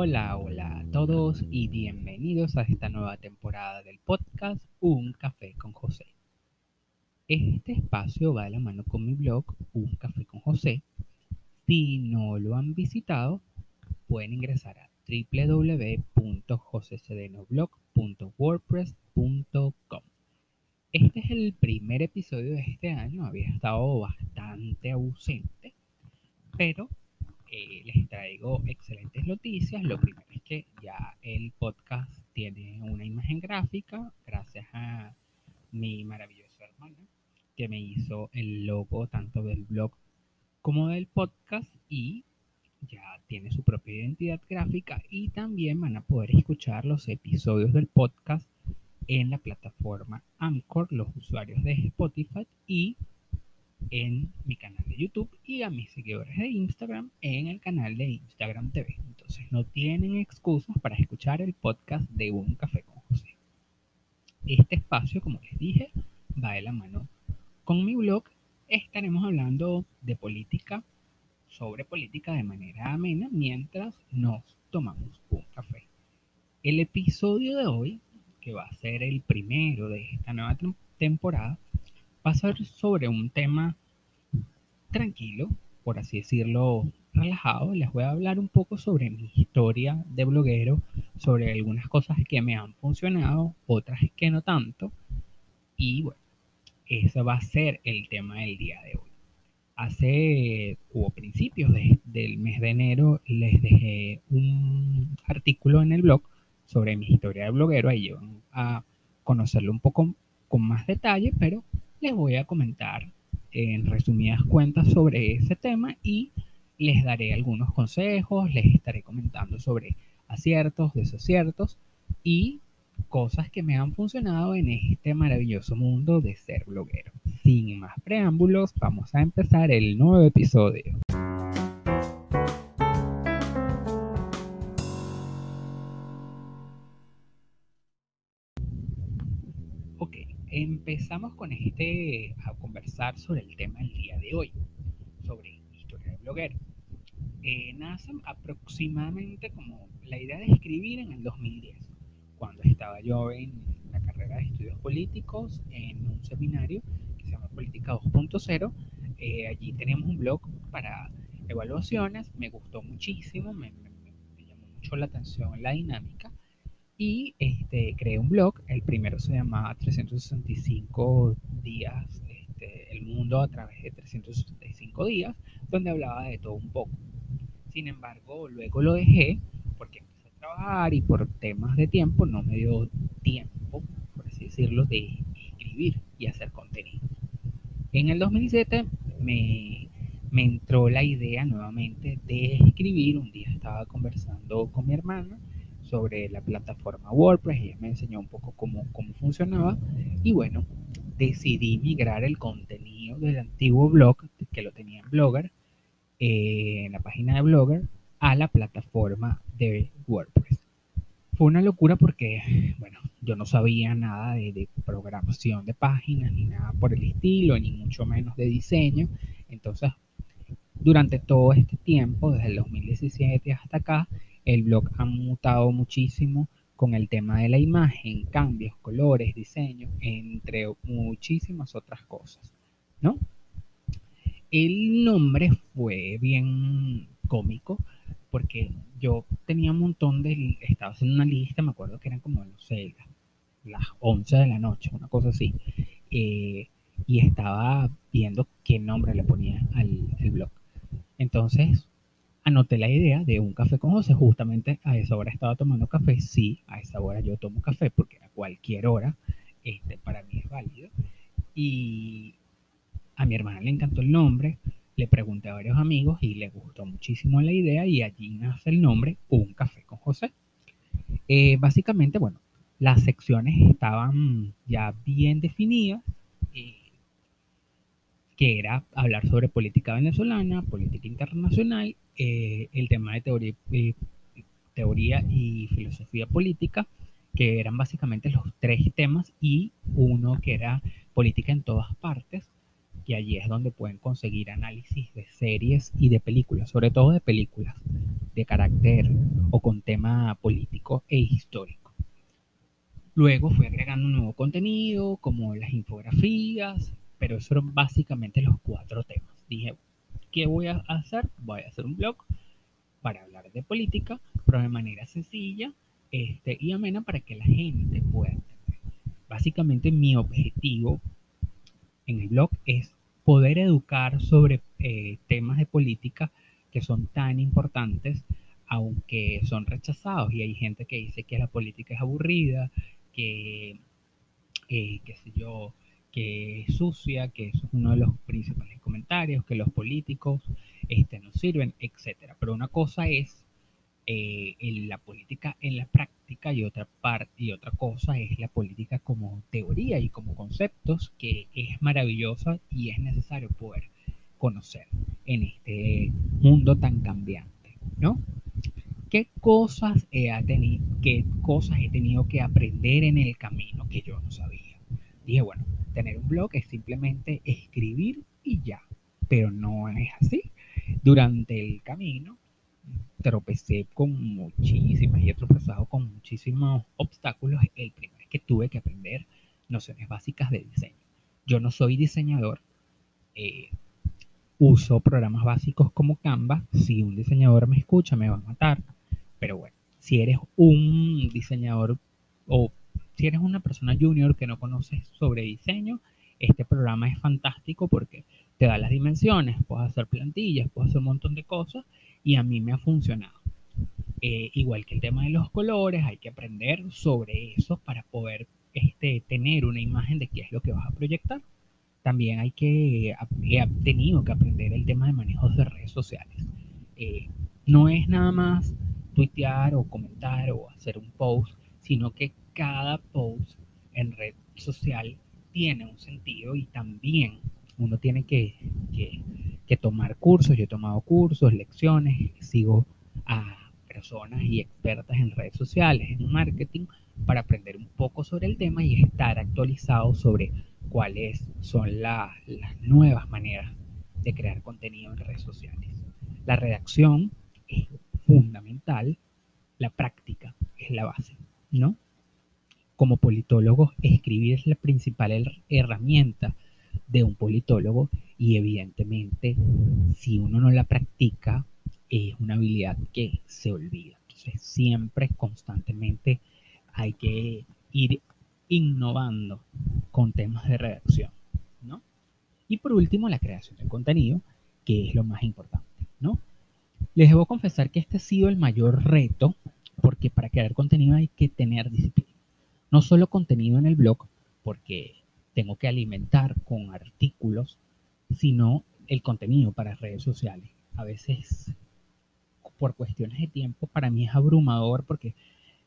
Hola, hola a todos y bienvenidos a esta nueva temporada del podcast Un Café con José. Este espacio va de la mano con mi blog Un Café con José. Si no lo han visitado, pueden ingresar a www.josecedenoblog.wordpress.com. Este es el primer episodio de este año, había estado bastante ausente, pero eh, les traigo excelentes noticias. Lo primero es que ya el podcast tiene una imagen gráfica gracias a mi maravillosa hermana que me hizo el logo tanto del blog como del podcast y ya tiene su propia identidad gráfica y también van a poder escuchar los episodios del podcast en la plataforma Anchor, los usuarios de Spotify y en mi canal de YouTube y a mis seguidores de Instagram en el canal de Instagram TV. Entonces no tienen excusas para escuchar el podcast de Un Café con José. Este espacio, como les dije, va de la mano con mi blog. Estaremos hablando de política, sobre política de manera amena mientras nos tomamos un café. El episodio de hoy, que va a ser el primero de esta nueva temporada, va a ser sobre un tema tranquilo, por así decirlo, relajado. Les voy a hablar un poco sobre mi historia de bloguero, sobre algunas cosas que me han funcionado, otras que no tanto. Y bueno, ese va a ser el tema del día de hoy. Hace o principios del mes de enero les dejé un artículo en el blog sobre mi historia de bloguero. Ahí van a conocerlo un poco con más detalle, pero les voy a comentar en resumidas cuentas sobre ese tema y les daré algunos consejos, les estaré comentando sobre aciertos, desaciertos y cosas que me han funcionado en este maravilloso mundo de ser bloguero. Sin más preámbulos, vamos a empezar el nuevo episodio. Empezamos con este a conversar sobre el tema del día de hoy, sobre historia de bloguero. Eh, nace aproximadamente como la idea de escribir en el 2010, cuando estaba yo en la carrera de estudios políticos en un seminario que se llama Política 2.0. Eh, allí teníamos un blog para evaluaciones, me gustó muchísimo, me llamó mucho la atención la dinámica y este, creé un blog. El primero se llamaba 365 días, este, el mundo a través de 365 días, donde hablaba de todo un poco. Sin embargo, luego lo dejé porque empecé a trabajar y por temas de tiempo no me dio tiempo, por así decirlo, de escribir y hacer contenido. En el 2007 me, me entró la idea nuevamente de escribir. Un día estaba conversando con mi hermana sobre la plataforma WordPress, ella me enseñó un poco cómo, cómo funcionaba y bueno, decidí migrar el contenido del antiguo blog, que lo tenía en Blogger, eh, en la página de Blogger, a la plataforma de WordPress. Fue una locura porque, bueno, yo no sabía nada de, de programación de páginas, ni nada por el estilo, ni mucho menos de diseño. Entonces, durante todo este tiempo, desde el 2017 hasta acá, el blog ha mutado muchísimo con el tema de la imagen, cambios, colores, diseños, entre muchísimas otras cosas, ¿no? El nombre fue bien cómico porque yo tenía un montón de, estaba haciendo una lista, me acuerdo que eran como, no sé, las 11 de la noche, una cosa así, eh, y estaba viendo qué nombre le ponía al, al blog. Entonces, anoté la idea de un café con José. Justamente a esa hora estaba tomando café. Sí, a esa hora yo tomo café porque a cualquier hora este, para mí es válido. Y a mi hermana le encantó el nombre. Le pregunté a varios amigos y le gustó muchísimo la idea y allí nace el nombre Un Café con José. Eh, básicamente, bueno, las secciones estaban ya bien definidas, que era hablar sobre política venezolana, política internacional eh, el tema de teoría, eh, teoría y filosofía política, que eran básicamente los tres temas, y uno que era política en todas partes, que allí es donde pueden conseguir análisis de series y de películas, sobre todo de películas de carácter o con tema político e histórico. Luego fui agregando un nuevo contenido como las infografías, pero eso eran básicamente los cuatro temas. Dije, ¿qué voy a hacer? Voy a hacer un blog para hablar de política, pero de manera sencilla este, y amena para que la gente pueda entender. Básicamente mi objetivo en el blog es poder educar sobre eh, temas de política que son tan importantes, aunque son rechazados. Y hay gente que dice que la política es aburrida, que, eh, qué sé yo, que es sucia, que eso es uno de los principales comentarios, que los políticos este, no sirven, etc. Pero una cosa es eh, en la política en la práctica y otra parte y otra cosa es la política como teoría y como conceptos que es maravillosa y es necesario poder conocer en este mundo tan cambiante, ¿no? ¿Qué cosas he tenido, qué cosas he tenido que aprender en el camino que yo no sabía? Dije, bueno, tener un blog es simplemente escribir y ya, pero no es así. Durante el camino tropecé con muchísimas y he tropezado con muchísimos obstáculos. El primero es que tuve que aprender nociones básicas de diseño. Yo no soy diseñador, eh, uso programas básicos como Canva. Si un diseñador me escucha, me va a matar. Pero bueno, si eres un diseñador o si eres una persona junior que no conoces sobre diseño, este programa es fantástico porque te da las dimensiones, puedes hacer plantillas, puedes hacer un montón de cosas y a mí me ha funcionado. Eh, igual que el tema de los colores, hay que aprender sobre eso para poder este, tener una imagen de qué es lo que vas a proyectar. También hay que, he tenido que aprender el tema de manejos de redes sociales. Eh, no es nada más tuitear o comentar o hacer un post, sino que cada post en red social tiene un sentido y también uno tiene que, tomar cursos. Yo he tomado cursos, lecciones, sigo a personas y expertas en redes sociales, en marketing, para aprender un poco sobre el tema y estar actualizado sobre cuáles son las nuevas maneras de crear contenido en redes sociales. La redacción es fundamental, la práctica es la base, ¿no? Como politólogo, escribir es la principal herramienta de un politólogo y evidentemente si uno no la practica es una habilidad que se olvida. Entonces siempre, constantemente hay que ir innovando con temas de redacción, ¿no? Y por último, la creación de contenido, que es lo más importante, ¿no? Les debo confesar que este ha sido el mayor reto, porque para crear contenido hay que tener disciplina. No solo contenido en el blog, porque tengo que alimentar con artículos, sino el contenido para redes sociales. A veces, por cuestiones de tiempo, para mí es abrumador porque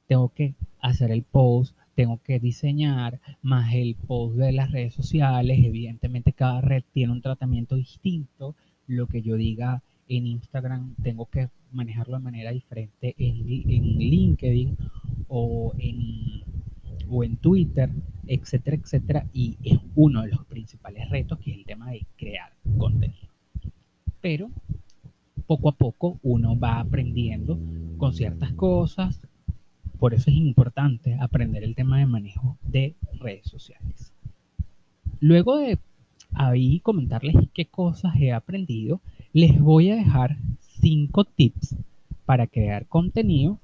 tengo que hacer el post, tengo que diseñar, más el post de las redes sociales. Evidentemente, cada red tiene un tratamiento distinto. Lo que yo diga en Instagram, tengo que manejarlo de manera diferente en, en LinkedIn o en o en Twitter, etcétera, etcétera. Y es uno de los principales retos que es el tema de crear contenido. Pero poco a poco uno va aprendiendo con ciertas cosas. Por eso es importante aprender el tema de manejo de redes sociales. Luego de ahí comentarles qué cosas he aprendido, les voy a dejar cinco tips para crear contenido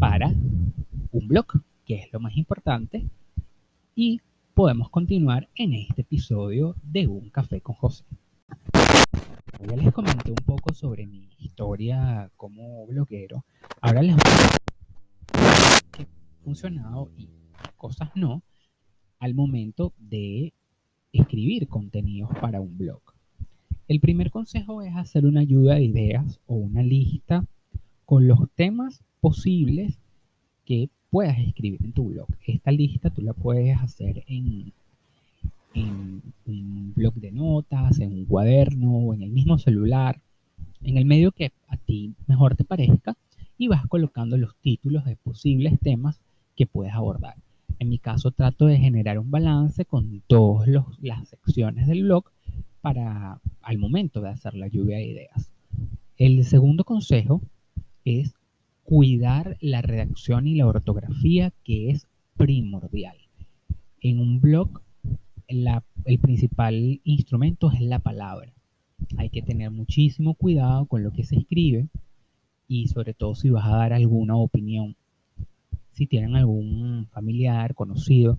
para un blog que es lo más importante, y podemos continuar en este episodio de Un Café con José. Ya les comenté un poco sobre mi historia como bloguero. Ahora les voy a qué ha funcionado y cosas no al momento de escribir contenidos para un blog. El primer consejo es hacer una ayuda de ideas o una lista con los temas posibles que puedas escribir en tu blog. Esta lista tú la puedes hacer en, en un blog de notas, en un cuaderno o en el mismo celular, en el medio que a ti mejor te parezca y vas colocando los títulos de posibles temas que puedes abordar. En mi caso trato de generar un balance con todas las secciones del blog para al momento de hacer la lluvia de ideas. El segundo consejo es cuidar la redacción y la ortografía, que es primordial. En un blog, el principal instrumento es la palabra. Hay que tener muchísimo cuidado con lo que se escribe y sobre todo si vas a dar alguna opinión. Si tienen algún familiar, conocido,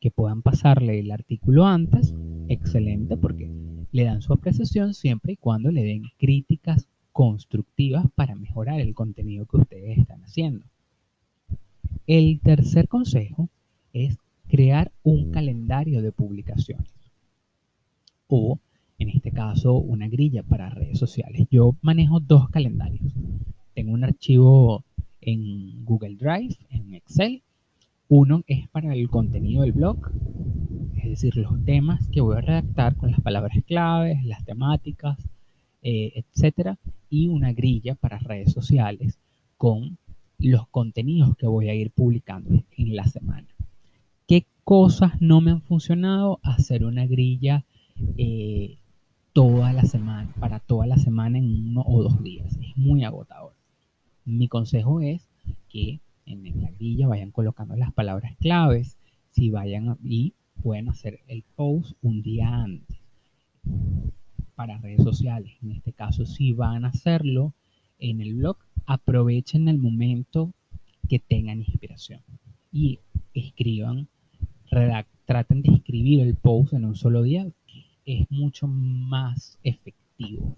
que puedan pasarle el artículo antes, excelente, porque le dan su apreciación siempre y cuando le den críticas constructivas para mejorar el contenido que ustedes están haciendo. El tercer consejo es crear un calendario de publicaciones o en este caso una grilla para redes sociales. Yo manejo dos calendarios. Tengo un archivo en Google Drive, en Excel. Uno es para el contenido del blog, es decir, los temas que voy a redactar con las palabras claves, las temáticas, eh, etcétera, y una grilla para redes sociales con los contenidos que voy a ir publicando en la semana. ¿Qué cosas no me han funcionado? Hacer una grilla eh, toda la semana, para toda la semana en uno o dos días. Es muy agotador. Mi consejo es que en la grilla vayan colocando las palabras claves, si vayan y pueden hacer el post un día antes para redes sociales. En este caso, si van a hacerlo en el blog, aprovechen el momento que tengan inspiración y escriban, traten de escribir el post en un solo día, es mucho más efectivo.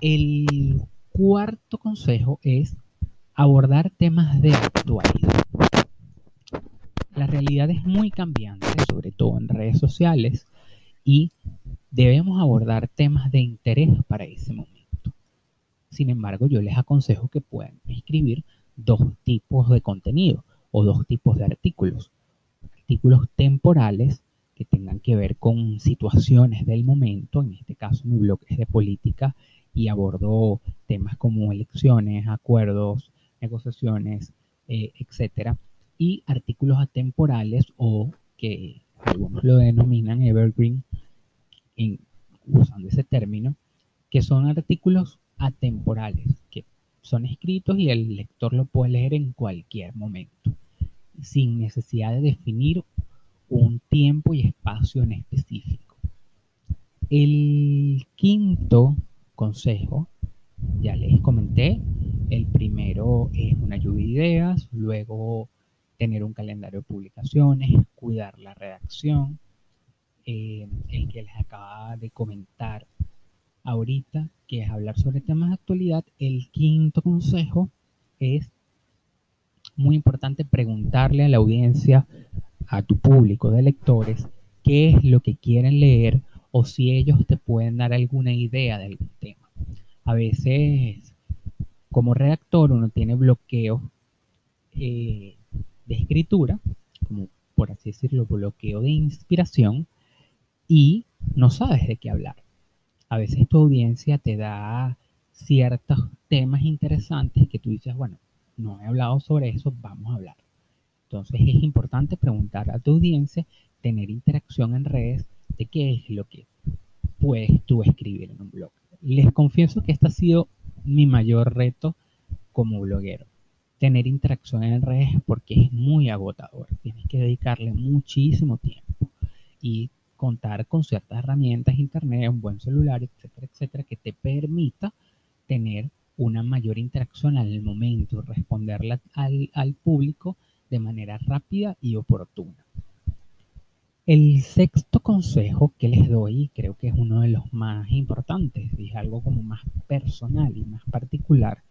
El cuarto consejo es abordar temas de actualidad. La realidad es muy cambiante, sobre todo en redes sociales, y debemos abordar temas de interés para ese momento. Sin embargo, yo les aconsejo que puedan escribir dos tipos de contenido o dos tipos de artículos. Artículos temporales que tengan que ver con situaciones del momento, en este caso mi blog es de política y abordo temas como elecciones, acuerdos, negociaciones, eh, etcétera, y artículos atemporales o que algunos lo denominan evergreen, usando ese término, que son artículos atemporales, que son escritos y el lector lo puede leer en cualquier momento, sin necesidad de definir un tiempo y espacio en específico. El quinto consejo, ya les comenté, el primero es una lluvia de ideas, luego tener un calendario de publicaciones, cuidar la redacción, eh, el que les acaba de comentar ahorita, que es hablar sobre temas de actualidad. El quinto consejo es muy importante preguntarle a la audiencia a tu público de lectores qué es lo que quieren leer o si ellos te pueden dar alguna idea de algún tema. A veces, como redactor, uno tiene bloqueo eh, de escritura, como por así decirlo, bloqueo de inspiración, y no sabes de qué hablar. A veces tu audiencia te da ciertos temas interesantes que tú dices, bueno, no he hablado sobre eso, vamos a hablar. Entonces es importante preguntar a tu audiencia, tener interacción en redes de qué es lo que puedes tú escribir en un blog. Les confieso que este ha sido mi mayor reto como bloguero. Tener interacción en redes porque es muy agotador. Tienes que dedicarle muchísimo tiempo y contar con ciertas herramientas, internet, un buen celular, etcétera, etcétera, que te permita tener una mayor interacción al momento, responderle al, al público de manera rápida y oportuna. El sexto consejo que les doy, creo que es uno de los más importantes, y es algo como más personal y más particular,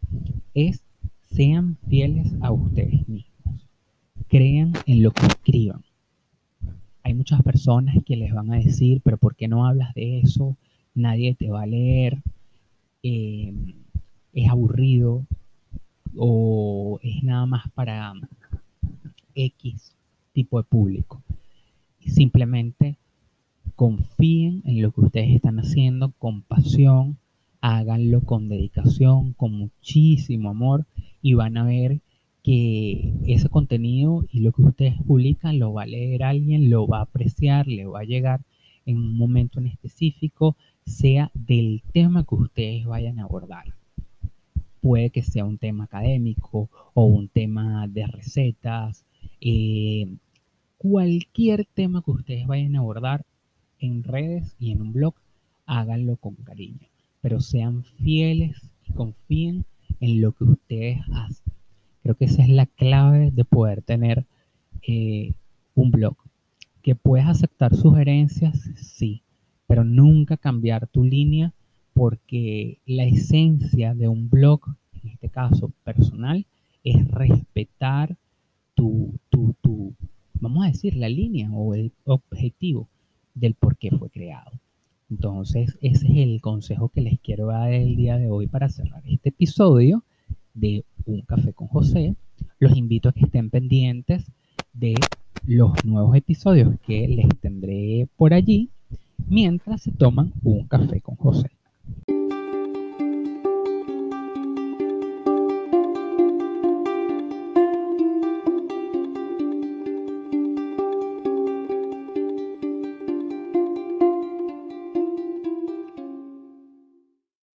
es sean fieles a ustedes mismos. Crean en lo que escriban. Hay muchas personas que les van a decir, pero ¿por qué no hablas de eso? Nadie te va a leer. Eh, es aburrido o es nada más para X tipo de público. Simplemente confíen en lo que ustedes están haciendo con pasión, háganlo con dedicación, con muchísimo amor y van a ver que ese contenido y lo que ustedes publican lo va a leer alguien, lo va a apreciar, le va a llegar en un momento en específico, sea del tema que ustedes vayan a abordar. Puede que sea un tema académico o un tema de recetas, eh, cualquier tema que ustedes vayan a abordar en redes y en un blog, háganlo con cariño, pero sean fieles y confíen en lo que ustedes hacen. Creo que esa es la clave de poder tener eh, un blog. Que puedes aceptar sugerencias, sí, pero nunca cambiar tu línea porque la esencia de un blog, en este caso personal, es respetar tu, tu, tu, vamos a decir, la línea o el objetivo del por qué fue creado. Entonces, ese es el consejo que les quiero dar el día de hoy para cerrar este episodio de Un Café con José. Los invito a que estén pendientes de los nuevos episodios que les tendré por allí mientras se toman un café con José.